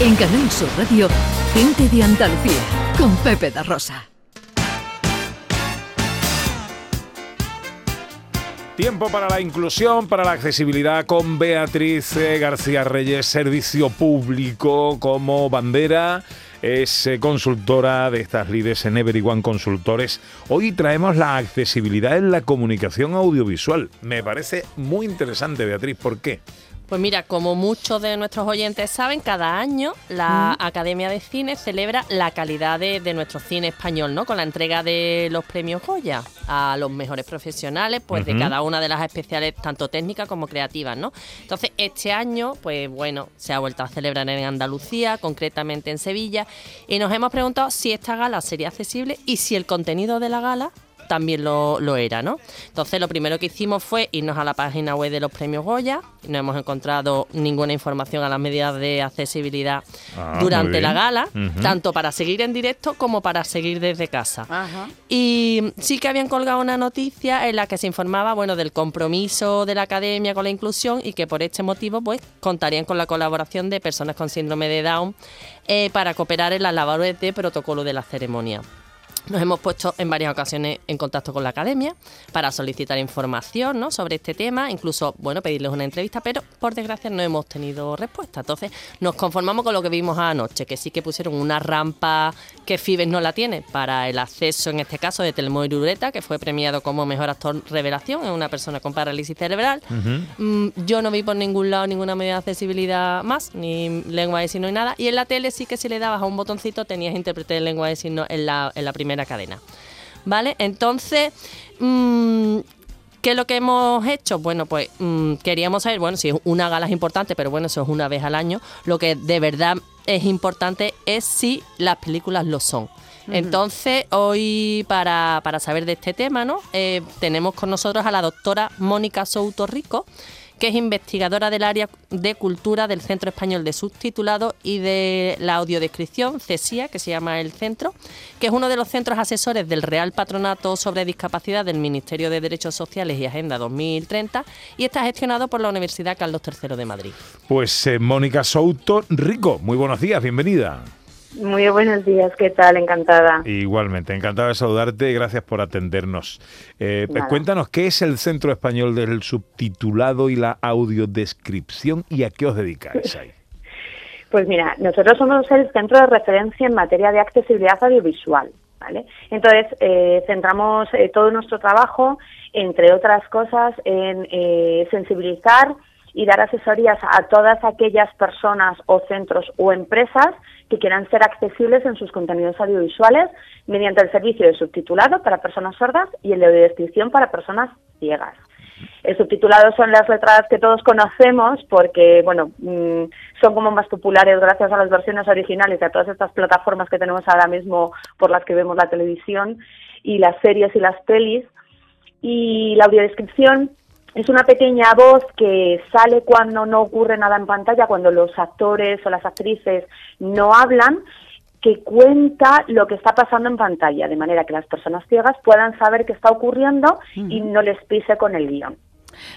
En Canal Sur Radio, Gente de Andalucía, con Pepe da Rosa. Tiempo para la inclusión, para la accesibilidad con Beatriz eh, García Reyes, Servicio Público como bandera. Es eh, consultora de estas líderes en Everyone Consultores. Hoy traemos la accesibilidad en la comunicación audiovisual. Me parece muy interesante, Beatriz. ¿Por qué? Pues mira, como muchos de nuestros oyentes saben, cada año la Academia de Cine celebra la calidad de, nuestro cine español, ¿no? Con la entrega de los premios Goya a los mejores profesionales, pues de cada una de las especiales, tanto técnicas como creativas, ¿no? Entonces, este año, pues bueno, se ha vuelto a celebrar en Andalucía, concretamente en Sevilla, y nos hemos preguntado si esta gala sería accesible y si el contenido de la gala también lo, lo, era, ¿no? Entonces lo primero que hicimos fue irnos a la página web de los premios Goya, no hemos encontrado ninguna información a las medidas de accesibilidad ah, durante la gala, tanto para seguir en directo como para seguir desde casa. Y sí que habían colgado una noticia en la que se informaba, bueno, del compromiso de la academia con la inclusión y que por este motivo, pues, contarían con la colaboración de personas con síndrome de Down eh, para cooperar en las labores de protocolo de la ceremonia. Nos hemos puesto en varias ocasiones en contacto con la academia para solicitar información ¿no? sobre este tema, incluso bueno, pedirles una entrevista, pero por desgracia no hemos tenido respuesta. Entonces nos conformamos con lo que vimos anoche, que sí que pusieron una rampa que Fibes no la tiene para el acceso, en este caso, de Telmo Irureta, que fue premiado como mejor actor revelación, es una persona con parálisis cerebral. Mm, yo no vi por ningún lado ninguna medida de accesibilidad más, ni lengua de signos ni nada. Y en la tele sí que si le dabas a un botoncito tenías intérprete de lengua de signos en la, en la primera cadena. ¿Vale? Entonces, mm, ¿Qué es lo que hemos hecho? Bueno, pues mm, queríamos saber, bueno, si una gala es importante, pero bueno, eso es una vez al año. Lo que de verdad es importante es si las películas lo son. Entonces, hoy para, saber de este tema, ¿no? Eh, tenemos con nosotros a la doctora Mónica Souto Rico que es investigadora del área de cultura del Centro Español de Subtitulado y de la audiodescripción, CESIA, que se llama el centro, que es uno de los centros asesores del Real Patronato sobre Discapacidad del Ministerio de Derechos Sociales y Agenda 2030 y está gestionado por la Universidad Carlos III de Madrid. Pues eh, Mónica Souto Rico, muy buenos días, bienvenida. Muy buenos días, ¿qué tal? Encantada. Igualmente, encantada de saludarte y gracias por atendernos. Eh, cuéntanos, ¿qué es el Centro Español del Subtitulado y la Audiodescripción y a qué os dedicáis ahí? Pues mira, nosotros somos el centro de referencia en materia de accesibilidad audiovisual. ¿vale? Entonces, eh, centramos eh, todo nuestro trabajo, entre otras cosas, en sensibilizar y dar asesorías a todas aquellas personas o centros o empresas que quieran ser accesibles en sus contenidos audiovisuales mediante el servicio de subtitulado para personas sordas y el de audiodescripción para personas ciegas. El subtitulado son las letras que todos conocemos porque, bueno, mm, son como más populares gracias a las versiones originales a todas estas plataformas que tenemos ahora mismo por las que vemos la televisión y las series y las pelis. Y la audiodescripción es una pequeña voz que sale cuando no ocurre nada en pantalla, cuando los actores o las actrices no hablan, que cuenta lo que está pasando en pantalla, de manera que las personas ciegas puedan saber qué está ocurriendo y no les pise con el guion.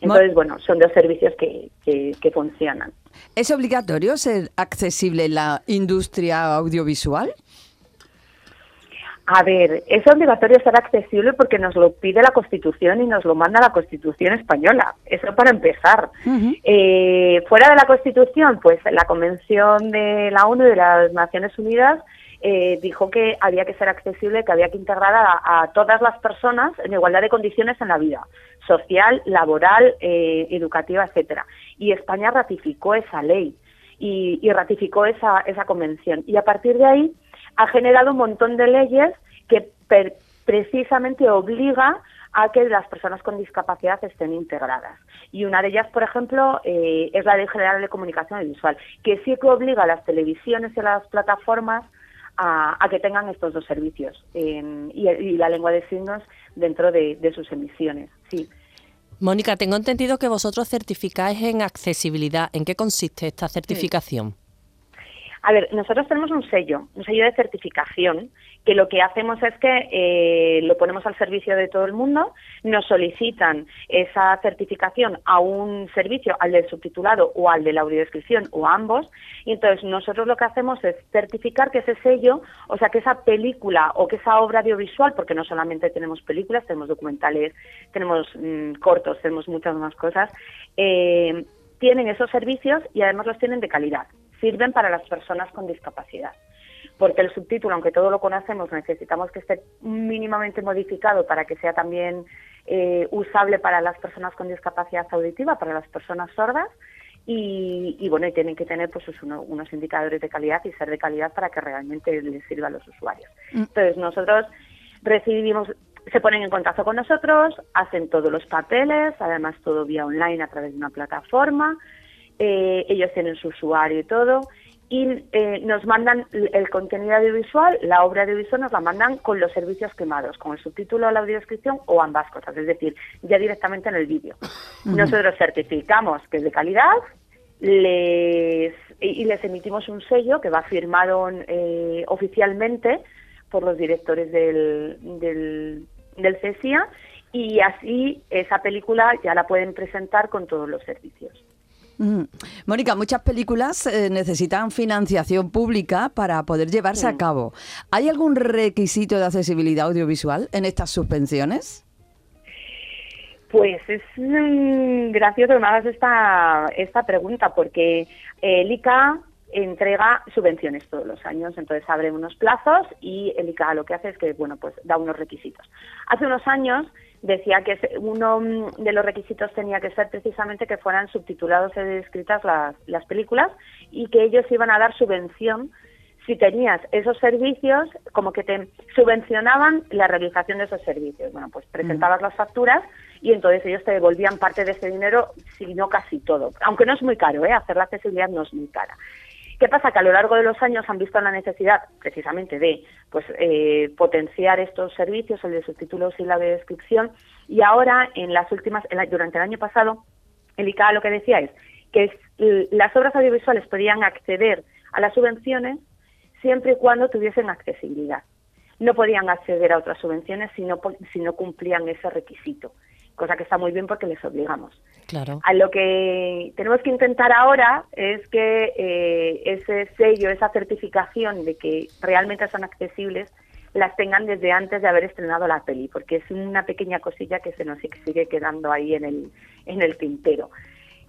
Entonces, bueno, son dos servicios que, que funcionan. ¿Es obligatorio ser accesible en la industria audiovisual? A ver, es obligatorio ser accesible porque nos lo pide la Constitución y nos lo manda la Constitución española. Eso para empezar. Eh, fuera de la Constitución, pues la Convención de la ONU y de las Naciones Unidas eh, dijo que había que ser accesible, que había que integrar a, todas las personas en igualdad de condiciones en la vida social, laboral, eh, educativa, etcétera. Y España ratificó esa ley y, y ratificó esa, esa convención. Y a partir de ahí ha generado un montón de leyes que precisamente obliga a que las personas con discapacidad estén integradas. Y una de ellas, por ejemplo, eh, es la Ley General de Comunicación Visual, que sí que obliga a las televisiones y a las plataformas a, que tengan estos dos servicios y, la lengua de signos dentro de, sus emisiones. Sí. Mónica, tengo entendido que vosotros certificáis en accesibilidad. ¿En qué consiste esta certificación? A ver, nosotros tenemos un sello, un sello de certificación, que lo que hacemos es que eh, lo ponemos al servicio de todo el mundo, nos solicitan esa certificación a un servicio, al del subtitulado o al de la audiodescripción o a ambos, y entonces nosotros lo que hacemos es certificar que ese sello, o sea, que esa película o que esa obra audiovisual, porque no solamente tenemos películas, tenemos documentales, tenemos mm, cortos, tenemos muchas más cosas, eh, tienen esos servicios y además los tienen de calidad sirven para las personas con discapacidad. Porque el subtítulo, aunque todo lo conocemos, necesitamos que esté mínimamente modificado para que sea también eh, usable para las personas con discapacidad auditiva, para las personas sordas. Y, bueno, y tienen que tener pues unos indicadores de calidad y ser de calidad para que realmente les sirva a los usuarios. Mm. Entonces, nosotros recibimos, se ponen en contacto con nosotros, hacen todos los papeles, además todo vía online a través de una plataforma, eh, ellos tienen su usuario y todo, y eh, nos mandan el contenido audiovisual, la obra audiovisual nos la mandan con los servicios quemados, con el subtítulo, la audiodescripción o ambas cosas, es decir, ya directamente en el vídeo. Nosotros certificamos que es de calidad les, y les emitimos un sello que va firmado eh, oficialmente por los directores del, del, del CESIA y así esa película ya la pueden presentar con todos los servicios. Mónica, muchas películas eh, necesitan financiación pública para poder llevarse a cabo. ¿Hay algún requisito de accesibilidad audiovisual en estas subvenciones? Pues es mm, gracioso que me hagas esta, esta pregunta, porque el ICA entrega subvenciones todos los años, entonces abre unos plazos y el ICA lo que hace es que, bueno, pues da unos requisitos. Hace unos años decía que uno de los requisitos tenía que ser precisamente que fueran subtitulados y descritas las, las películas y que ellos iban a dar subvención si tenías esos servicios, como que te subvencionaban la realización de esos servicios. Bueno, pues presentabas las facturas y entonces ellos te devolvían parte de ese dinero, si no casi todo. Aunque no es muy caro, ¿eh? hacer la accesibilidad no es muy cara. ¿Qué pasa? Que a lo largo de los años han visto la necesidad precisamente de pues, eh, potenciar estos servicios, el de subtítulos y la de descripción, y ahora, en las últimas, durante el año pasado, el ICA lo que decía es que las obras audiovisuales podían acceder a las subvenciones siempre y cuando tuviesen accesibilidad. No podían acceder a otras subvenciones si no, si no cumplían ese requisito cosa que está muy bien porque les obligamos. Claro. A lo que tenemos que intentar ahora es que eh, ese sello, esa certificación de que realmente son accesibles, las tengan desde antes de haber estrenado la peli, porque es una pequeña cosilla que se nos sigue quedando ahí en el, en el tintero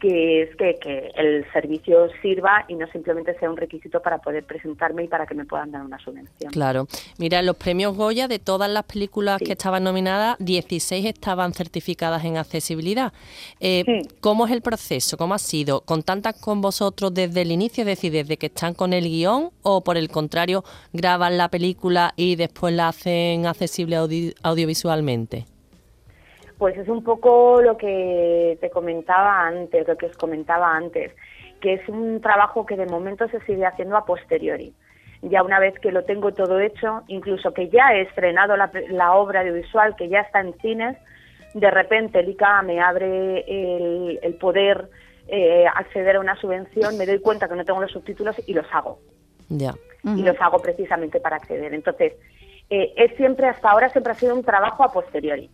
que es que, que, el servicio sirva y no simplemente sea un requisito para poder presentarme y para que me puedan dar una subvención. Claro. Mira, los premios Goya de todas las películas que estaban nominadas, 16 estaban certificadas en accesibilidad. Eh, ¿Cómo es el proceso? ¿Cómo ha sido? ¿Contactan con vosotros desde el inicio, es decir, desde que están con el guion o por el contrario, graban la película y después la hacen accesible audiovisualmente? Pues es un poco lo que te comentaba antes, lo que os comentaba antes, que es un trabajo que de momento se sigue haciendo a posteriori. Ya una vez que lo tengo todo hecho, incluso que ya he estrenado la, obra audiovisual, que ya está en cines, de repente el ICA me abre el, poder eh, acceder a una subvención, me doy cuenta que no tengo los subtítulos y los hago. Ya. Y los hago precisamente para acceder. Entonces, eh, es siempre, hasta ahora siempre ha sido un trabajo a posteriori.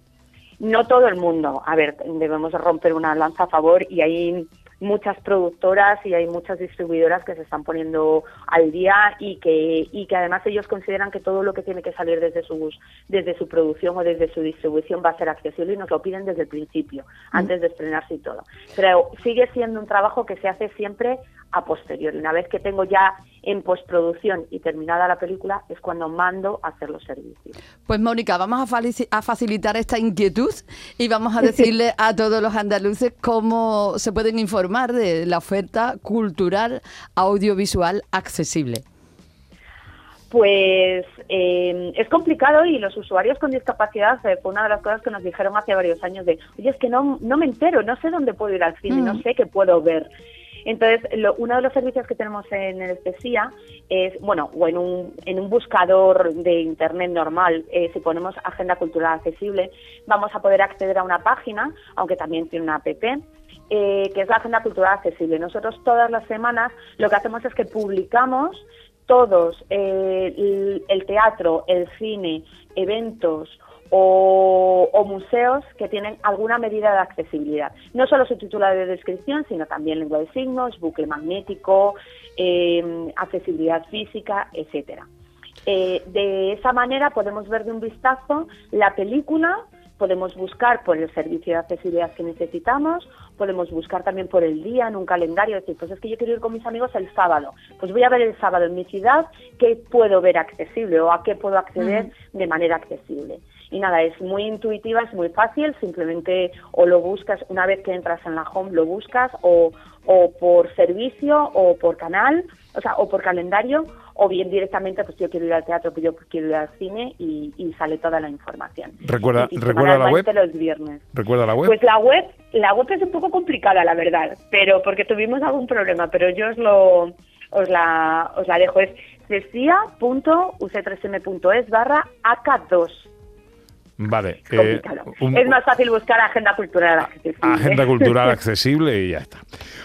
No todo el mundo. A ver, debemos romper una lanza a favor y hay muchas productoras y hay muchas distribuidoras que se están poniendo al día y que y que además ellos consideran que todo lo que tiene que salir desde sus desde su producción o desde su distribución va a ser accesible y nos lo piden desde el principio mm. antes de estrenarse y todo pero sigue siendo un trabajo que se hace siempre a posteriori. Una vez que tengo ya en postproducción y terminada la película, es cuando mando a hacer los servicios. Pues Mónica, vamos a, facilitar esta inquietud y vamos a decirle a todos los andaluces cómo se pueden informar de la oferta cultural audiovisual accesible. Pues eh, es complicado y los usuarios con discapacidad eh, fue una de las cosas que nos dijeron hace varios años de, oye, es que no, no me entero, no sé dónde puedo ir al cine, no mm. sé qué puedo ver. Entonces, uno de los servicios que tenemos en el Especia es, bueno, o en un, en un buscador de Internet normal, eh, si ponemos Agenda Cultural Accesible, vamos a poder acceder a una página, aunque también tiene una app, eh, que es la Agenda Cultural Accesible. Nosotros todas las semanas lo que hacemos es que publicamos todos eh, el, el teatro, el cine, eventos o, o museos que tienen alguna medida de accesibilidad. No solo su titular de descripción, sino también lengua de signos, bucle magnético, eh, accesibilidad física, etcétera. Eh, de esa manera podemos ver de un vistazo la película, podemos buscar por el servicio de accesibilidad que necesitamos, podemos buscar también por el día en un calendario, decir, pues es que yo quiero ir con mis amigos el sábado, pues voy a ver el sábado en mi ciudad qué puedo ver accesible o a qué puedo acceder de manera accesible. Y nada, es muy intuitiva, es muy fácil, simplemente o lo buscas una vez que entras en la home, lo buscas o, o por servicio o por canal, o sea, o por calendario, o bien directamente, pues yo quiero ir al teatro, pues yo quiero ir al cine y, y sale toda la información. Recuerda, Y recuerda la web. semanalmente los viernes. Recuerda la web. Pues la web, la web es un poco complicada, la verdad, pero porque tuvimos algún problema, pero yo os lo os la os la dejo es cecia.uc3m.es barra AK2. Vale. eh, un- es más fácil buscar Agenda Cultural Accesible. Agenda cultural accesible y ya está.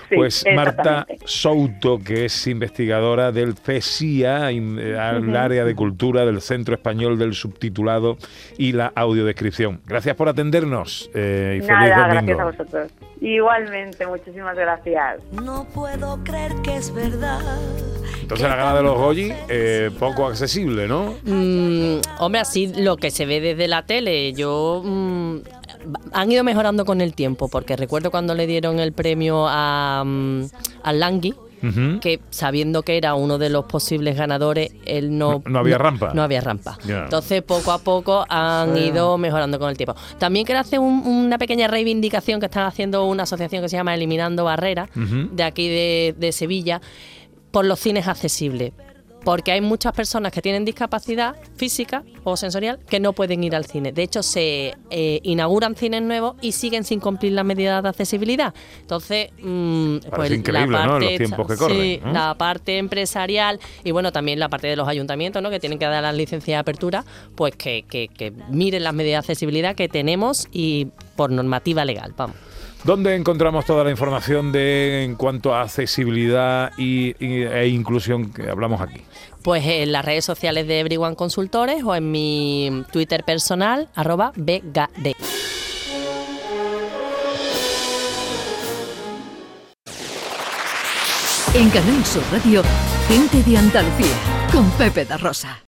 Sí, pues Marta. Souto, que es investigadora del CESIA, in- eh, al área de cultura del Centro Español del Subtitulado y la Audiodescripción. Gracias por atendernos eh, y feliz Nada, domingo. gracias a vosotros. Igualmente, muchísimas gracias. No puedo creer que es verdad. Entonces la gala de los Goyi, eh, poco accesible, ¿no? Mm, hombre, así lo que se ve desde la tele, yo mm, han ido mejorando con el tiempo, porque recuerdo cuando le dieron el premio a, mm, a Langui, que sabiendo que era uno de los posibles ganadores, él no... No- no había rampa. No había rampa. Entonces, poco a poco han ido mejorando con el tiempo. También quiero hacer un- una pequeña reivindicación que están haciendo una asociación que se llama Eliminando Barreras, de aquí de, de Sevilla, por los cines accesibles. Porque hay muchas personas que tienen discapacidad física o sensorial que no pueden ir al cine. De hecho, se eh, inauguran cines nuevos y siguen sin cumplir las medidas de accesibilidad. Entonces, mm, pues increíble, la ¿no? parte Los tiempos que esta- corren, sí, ¿no? la parte empresarial y bueno, también la parte de los ayuntamientos, ¿no? Que tienen que dar las licencias de apertura, pues que, que- que miren las medidas de accesibilidad que tenemos y por normativa legal, vamos. ¿Dónde encontramos toda la información de en cuanto a accesibilidad y, y- e inclusión que hablamos aquí? Pues en las redes sociales de Everyone Consultores o en mi Twitter personal, arroba BGD. En Canal Sur Radio, gente de Andalucía, con Pepe da Rosa.